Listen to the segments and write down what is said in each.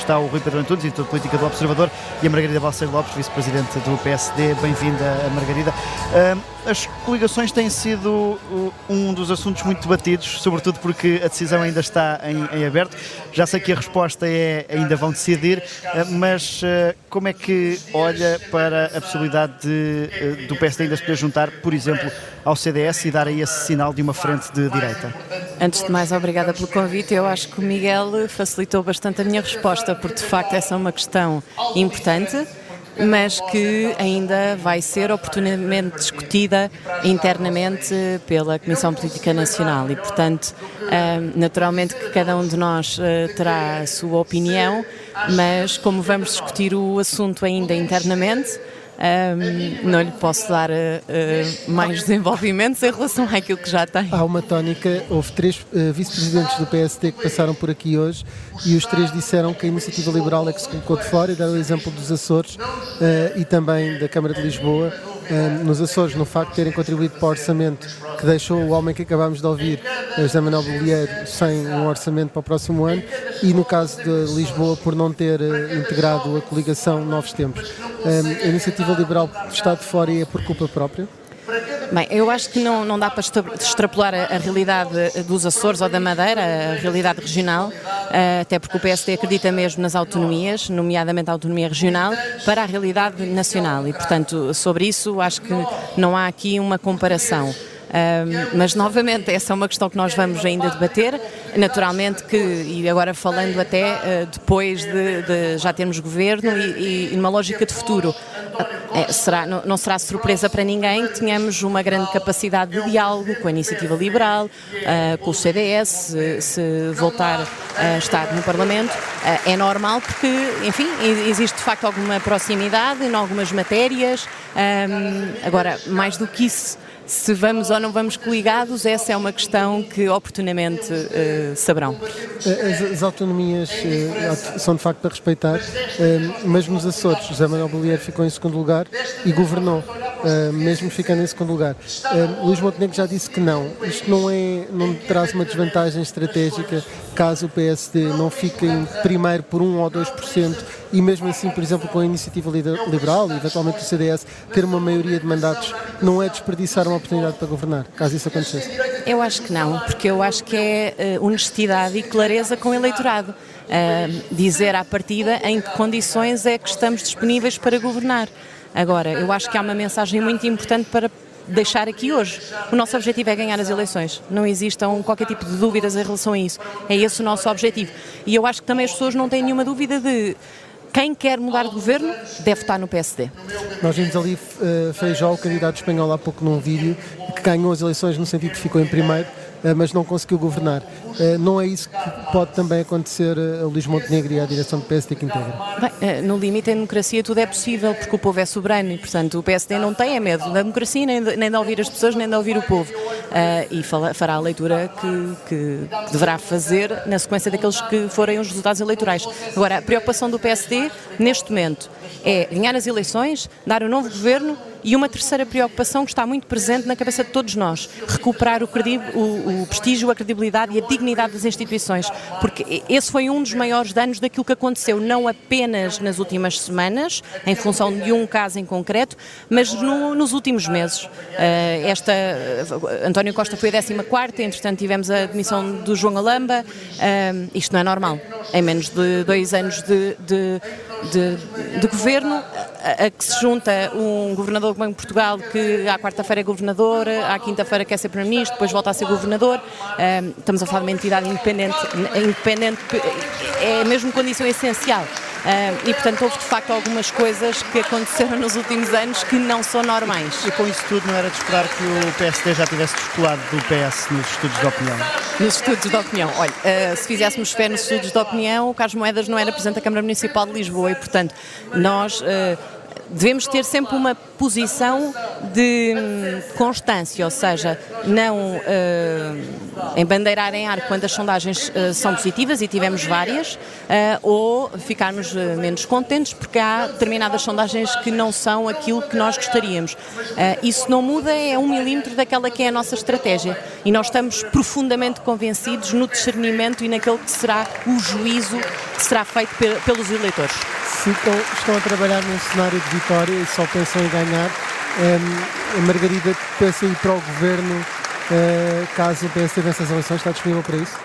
está o Rui Pedro Antunes, editor de política do Observador, e a Margarida Balseiro Lopes, vice-presidente do PSD. Bem-vinda, Margarida. As coligações têm sido um dos assuntos muito debatidos, sobretudo porque a decisão ainda está em, em aberto. Já sei que a resposta é ainda vão decidir, mas como é que olha para a possibilidade de, do PSD ainda se poder juntar, por exemplo, ao CDS e dar aí esse sinal de uma frente de direita? Antes de mais, obrigada pelo convite. Eu acho que o Miguel facilitou bastante a minha resposta, porque de facto essa é uma questão importante mas que ainda vai ser oportunamente discutida internamente pela Comissão Política Nacional e, portanto, naturalmente que cada um de nós eh, terá a sua opinião, mas como vamos discutir o assunto ainda internamente, um, não lhe posso dar uh, mais desenvolvimentos em relação àquilo que já tem. Há uma tónica, houve três uh, vice-presidentes do PSD que passaram por aqui hoje e os três disseram que a iniciativa liberal é que se colocou de fora e deram o exemplo dos Açores e também da Câmara de Lisboa nos Açores, no facto de terem contribuído para o orçamento que deixou o homem que acabámos de ouvir, José Manuel Bolieiro, sem um orçamento para o próximo ano, e no caso de Lisboa, por não ter integrado a coligação Novos Tempos. A iniciativa liberal está de fora e é por culpa própria? Bem, eu acho que não, não dá para extrapolar a, a, realidade dos Açores ou da Madeira, a realidade regional, uh, até porque o PSD acredita mesmo nas autonomias, nomeadamente a autonomia regional, para a realidade nacional e, portanto, sobre isso acho que não há aqui uma comparação. Um, mas novamente, essa é uma questão que nós vamos ainda debater. Naturalmente que, e agora falando até uh, depois de, de, já termos governo e, e numa lógica de futuro, é, será, não, não, será surpresa para ninguém que tenhamos uma grande capacidade de diálogo com a iniciativa liberal, uh, com o CDS, se, se, voltar a estar no Parlamento. Uh, é normal porque, enfim, existe de facto alguma proximidade em algumas matérias. Um, agora, mais do que isso, se vamos ou não vamos coligados, essa é uma questão que oportunamente uh, saberão. As, as autonomias uh, são de facto para respeitar, uh, mas nos Açores, José Manuel Bolieiro ficou em segundo lugar e governou, mesmo ficando em segundo lugar. Luís Montenegro já disse que não. Isto não, é, não traz uma desvantagem estratégica caso o PSD não fique em primeiro por 1 ou 2% e mesmo assim, por exemplo, com a iniciativa liberal e eventualmente o CDS ter uma maioria de mandatos, não é desperdiçar uma oportunidade para governar, caso isso acontecesse? Eu acho que não, porque eu acho que é uh, honestidade e clareza com o eleitorado. Uh, dizer à partida em que condições é que estamos disponíveis para governar. Agora, eu acho que há uma mensagem muito importante para deixar aqui hoje. O nosso objetivo é ganhar as eleições. Não existam qualquer tipo de dúvidas em relação a isso. É esse o nosso objetivo. E eu acho que também as pessoas não têm nenhuma dúvida de quem quer mudar de governo deve estar no PSD. Nós vimos ali uh, Feijó, o candidato espanhol, há pouco num vídeo, que ganhou as eleições no sentido que ficou em primeiro, mas não conseguiu governar. Uh, não é isso que pode também acontecer a Luís Montenegro e à direção do PSD que integra? Bem, no limite, em democracia tudo é possível, porque o povo é soberano e, portanto, o PSD não tem é medo da democracia, nem de, nem de ouvir as pessoas, nem de ouvir o povo. e fará a leitura que, que, que deverá fazer na sequência daqueles que forem os resultados eleitorais. Agora, a preocupação do PSD neste momento, é ganhar as eleições, dar um novo governo e uma terceira preocupação que está muito presente na cabeça de todos nós: recuperar o, o, o, prestígio, a credibilidade e a dignidade das instituições. Porque esse foi um dos maiores danos daquilo que aconteceu, não apenas nas últimas semanas, em função de um caso em concreto, mas no, nos últimos meses. Uh, esta, uh, António Costa foi a 14, entretanto tivemos a demissão do João Alamba. Uh, isto não é normal. Em menos de dois anos de, de de, de governo, a, a, que se junta um governador do Banco de Portugal que à quarta-feira é governador, à quinta-feira quer ser primeiro-ministro, depois volta a ser governador. Um, estamos a falar de uma entidade independente, independente é mesmo condição essencial. E portanto houve de facto algumas coisas que aconteceram nos últimos anos que não são normais. E com isso tudo não era de esperar que o PSD já tivesse descolado do PS nos estudos de opinião? Nos estudos de opinião. Olha, uh, se fizéssemos fé nos estudos de opinião, o Carlos Moedas não era Presidente da Câmara Municipal de Lisboa e portanto nós. Uh, devemos ter sempre uma posição de hum, constância, ou seja, não uh, embandeirar em ar quando as sondagens uh, são positivas, e tivemos várias, uh, ou ficarmos menos contentes porque há determinadas sondagens que não são aquilo que nós gostaríamos. isso não muda, é um milímetro daquela que é a nossa estratégia. E nós estamos profundamente convencidos no discernimento e naquele que será o juízo que será feito pelos eleitores. Ficam, estão a trabalhar num cenário de vitória e só pensam em ganhar. Um, a Margarida pensa ir para o governo uh, caso o PSD vença as eleições. Está disponível para isso?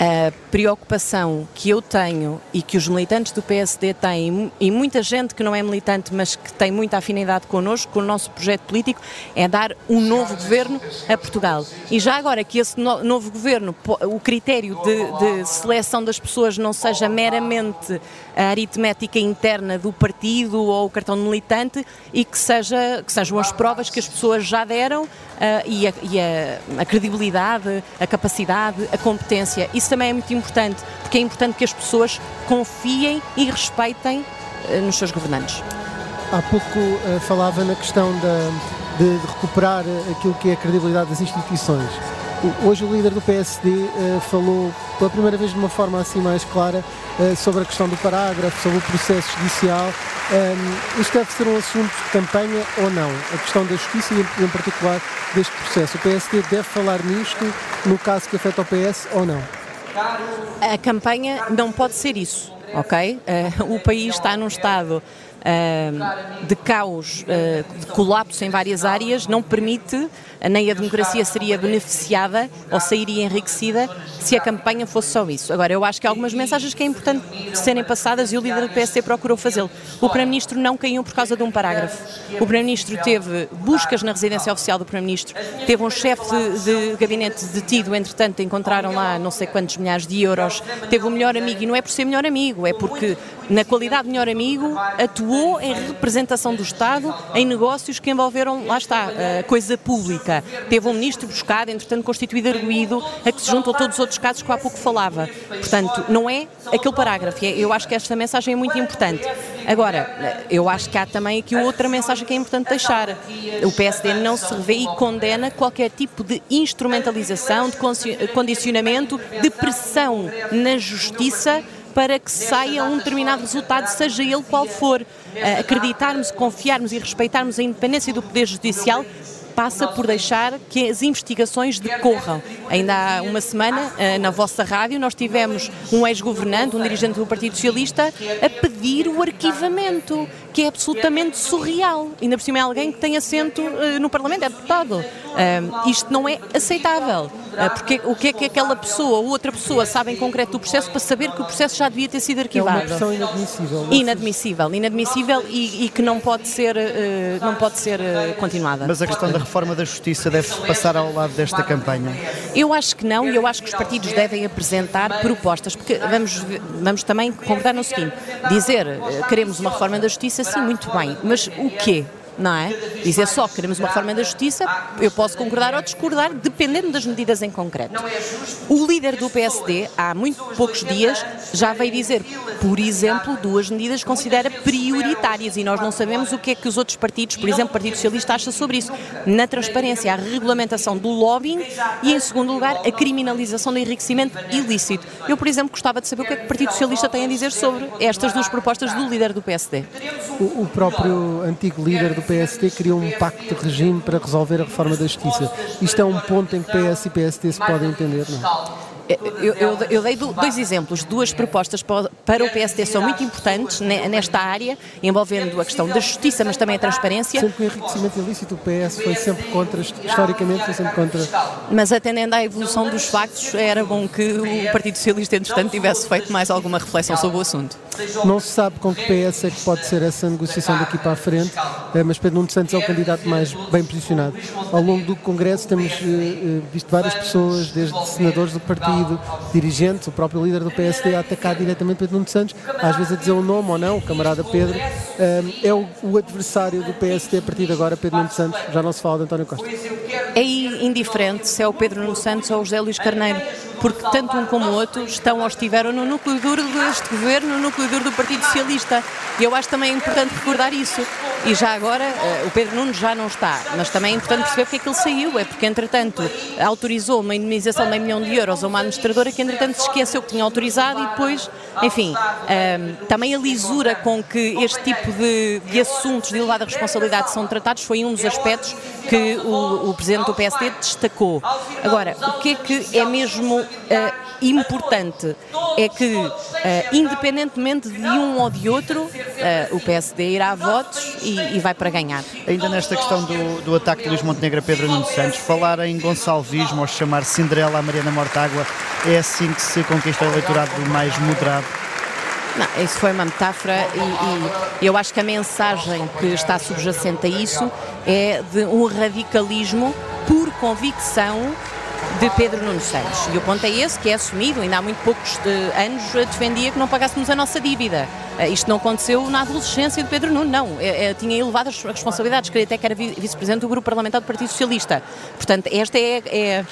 A preocupação que eu tenho e que os militantes do PSD têm, e muita gente que não é militante, mas que tem muita afinidade connosco, com o nosso projeto político, é dar um novo governo a Portugal. E já agora que esse novo governo, o critério de, de seleção das pessoas não seja meramente a aritmética interna do partido ou o cartão de militante e que, seja, que sejam as provas que as pessoas já deram uh, e, a, e a, a, credibilidade, a capacidade, a competência. Isso também é muito importante, porque é importante que as pessoas confiem e respeitem uh, nos seus governantes. Há pouco uh, falava na questão da, de, de recuperar aquilo que é a credibilidade das instituições. Hoje o líder do PSD uh, falou pela primeira vez de uma forma assim mais clara uh, sobre a questão do parágrafo, sobre o processo judicial. Um, ehm, isto deve ser um assunto de campanha ou não? A questão da justiça e em particular deste processo. O PSD deve falar nisto no caso que afeta o PS ou não? A campanha não pode ser isso, ok? Uh, o país está num estado uh, de caos, uh, de colapso em várias áreas, não permite nem a democracia seria beneficiada ou sairia enriquecida se a campanha fosse só isso. Agora, eu acho que há algumas mensagens que é importante serem passadas e o líder do PSD procurou fazê-lo. O Primeiro-Ministro não caiu por causa de um parágrafo. O Primeiro-Ministro teve buscas na residência oficial do Primeiro-Ministro, teve um chefe de, de, gabinete detido, entretanto encontraram lá não sei quantos milhares de euros, teve um melhor amigo, e não é por ser melhor amigo, é porque na qualidade de melhor amigo, atuou em representação do Estado em negócios que envolveram, lá está, a coisa pública. Teve um ministro buscado, entretanto constituído arguído, a que se juntam todos os outros casos que há pouco falava. Portanto, não é aquele parágrafo. É, eu acho que esta mensagem é muito importante. Agora, eu acho que há também aqui outra mensagem que é importante deixar. O PSD não se revê e condena qualquer tipo de instrumentalização, de condicionamento, de pressão na justiça para que saia um determinado resultado, seja ele qual for. Uh, acreditarmos, confiarmos e respeitarmos a independência do Poder Judicial passa por deixar que as investigações decorram. Ainda há uma semana, eh, na vossa rádio, nós tivemos um ex-governante, um dirigente do Partido Socialista, a pedir o arquivamento, que é absolutamente surreal. Ainda por cima é alguém que tem assento eh, no Parlamento, é deputado. isto não é aceitável. Ah, porque o que é que aquela pessoa ou outra pessoa sabe em concreto do processo para saber que o processo já devia ter sido arquivado. É uma questão inadmissível. Inadmissível, inadmissível e, e, que não pode ser, uh, não pode ser uh, continuada. Mas a questão da reforma da justiça deve passar ao lado desta campanha? Eu acho que não e eu acho que os partidos devem apresentar propostas, porque vamos, vamos também concordar no seguinte, dizer queremos uma reforma da justiça, sim, muito bem, mas o quê? Não é? Dizer só que queremos uma reforma da justiça, eu posso concordar ou discordar, dependendo das medidas em concreto. O líder do PSD, há muito poucos dias, já veio dizer, por exemplo, duas medidas que considera prioritárias e nós não sabemos o que é que os outros partidos, por exemplo, o Partido Socialista, acha sobre isso. Na transparência, a regulamentação do lobbying e, em segundo lugar, a criminalização do enriquecimento ilícito. Eu, por exemplo, gostava de saber o que é que o Partido Socialista tem a dizer sobre estas duas propostas do líder do PSD. O, o próprio antigo líder do PSD criou um pacto de regime para resolver a reforma da justiça. Isto é um ponto em que PS e PSD se podem entender, não? eu, eu, eu, dei dois exemplos, duas propostas para o PSD são muito importantes nesta área, envolvendo a questão da justiça, mas também a transparência. Sempre que o enriquecimento ilícito, o PS foi sempre contra, historicamente foi sempre contra. Mas atendendo à evolução dos factos, era bom que o Partido Socialista, entretanto, tivesse feito mais alguma reflexão sobre o assunto. Não se sabe com que PS é que pode ser essa negociação daqui para a frente, eh, mas Pedro Nuno Santos é o candidato mais bem posicionado. Ao longo do Congresso temos eh, eh, visto várias pessoas, desde senadores do partido, dirigentes, o próprio líder do PSD a atacar diretamente Pedro Nuno Santos, às vezes a dizer o nome ou não, o camarada Pedro. É o adversário do PSD a partir de agora, Pedro Nuno Santos, já não se fala de António Costa. É indiferente se é o Pedro Nuno Santos ou o José Luís Carneiro porque tanto um como o outro estão ou estiveram no núcleo duro deste governo, no núcleo duro do Partido Socialista. E eu acho também importante recordar isso. E já agora, uh, o Pedro Nunes já não está, mas também é importante perceber porque é que ele saiu. É porque, entretanto, autorizou uma indemnização de meio milhão de euros a uma administradora que, entretanto, se esqueceu que tinha autorizado e depois, enfim, um, também a lisura com que este tipo de, de assuntos de elevada responsabilidade são tratados foi um dos aspectos que o, o Presidente do PSD destacou. Agora, o que é que é mesmo uh, importante? É que, uh, independentemente de um ou de outro, uh, o PSD irá a votos e, e, vai para ganhar. Ainda nesta questão do, do ataque de Luís Montenegro a Pedro Nuno Santos, falar em Gonçalvismo ou chamar Cinderela a Mariana Mortágua é assim que se conquista o eleitorado mais moderado? Não, isso foi uma metáfora e, e, eu acho que a mensagem que está subjacente a isso é de um radicalismo por convicção de Pedro Nuno Santos. E o ponto é esse, que é assumido, ainda há muito poucos de, anos defendia que não pagássemos a nossa dívida. Uh, isto não aconteceu na adolescência de Pedro Nuno, não. É, tinha elevadas responsabilidades, queria até que era vice-presidente do grupo parlamentar do Partido Socialista. Portanto, esta é, é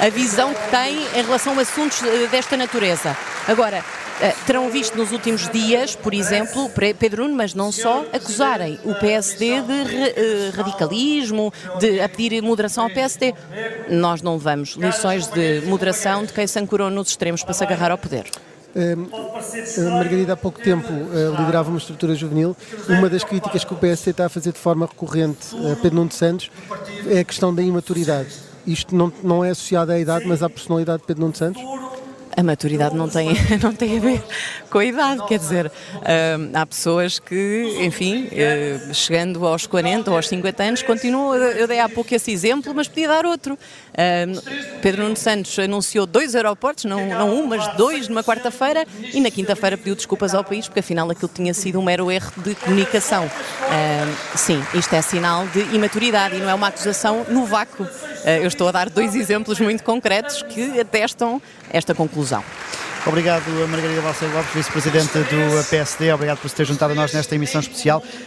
a, visão que tem em relação a assuntos desta natureza. Agora, eh, terão visto nos últimos dias, por exemplo, Pedro Nuno, mas não só, acusarem o PSD de uh, radicalismo, de a pedir moderação ao PSD. Nós não levamos lições de moderação de quem se ancorou nos extremos para se agarrar ao poder. Uh, Margarida há pouco tempo liderava uma estrutura juvenil. Uma das críticas que o PSD está a fazer de forma recorrente a Pedro Nuno Santos é a questão da imaturidade. Isto não, não é associado à idade, mas à personalidade de Pedro Nuno Santos? A maturidade não tem, não tem a ver com a idade, quer dizer, uh, há pessoas que, enfim, uh, chegando aos 40 ou aos 50 anos, continuam, eu dei há pouco esse exemplo, mas podia dar outro. Uh, Pedro Nuno Santos anunciou dois aeroportos, não, não um, mas dois, numa quarta-feira, e na quinta-feira pediu desculpas ao país, porque afinal aquilo tinha sido um mero erro de comunicação. sim, isto é sinal de imaturidade e não é uma acusação no vácuo. Eu estou a dar dois exemplos muito concretos que atestam esta conclusão. Obrigado Margarida Balseiro Lopes, vice-presidente do PSD. Obrigado por se ter juntado a nós nesta emissão especial.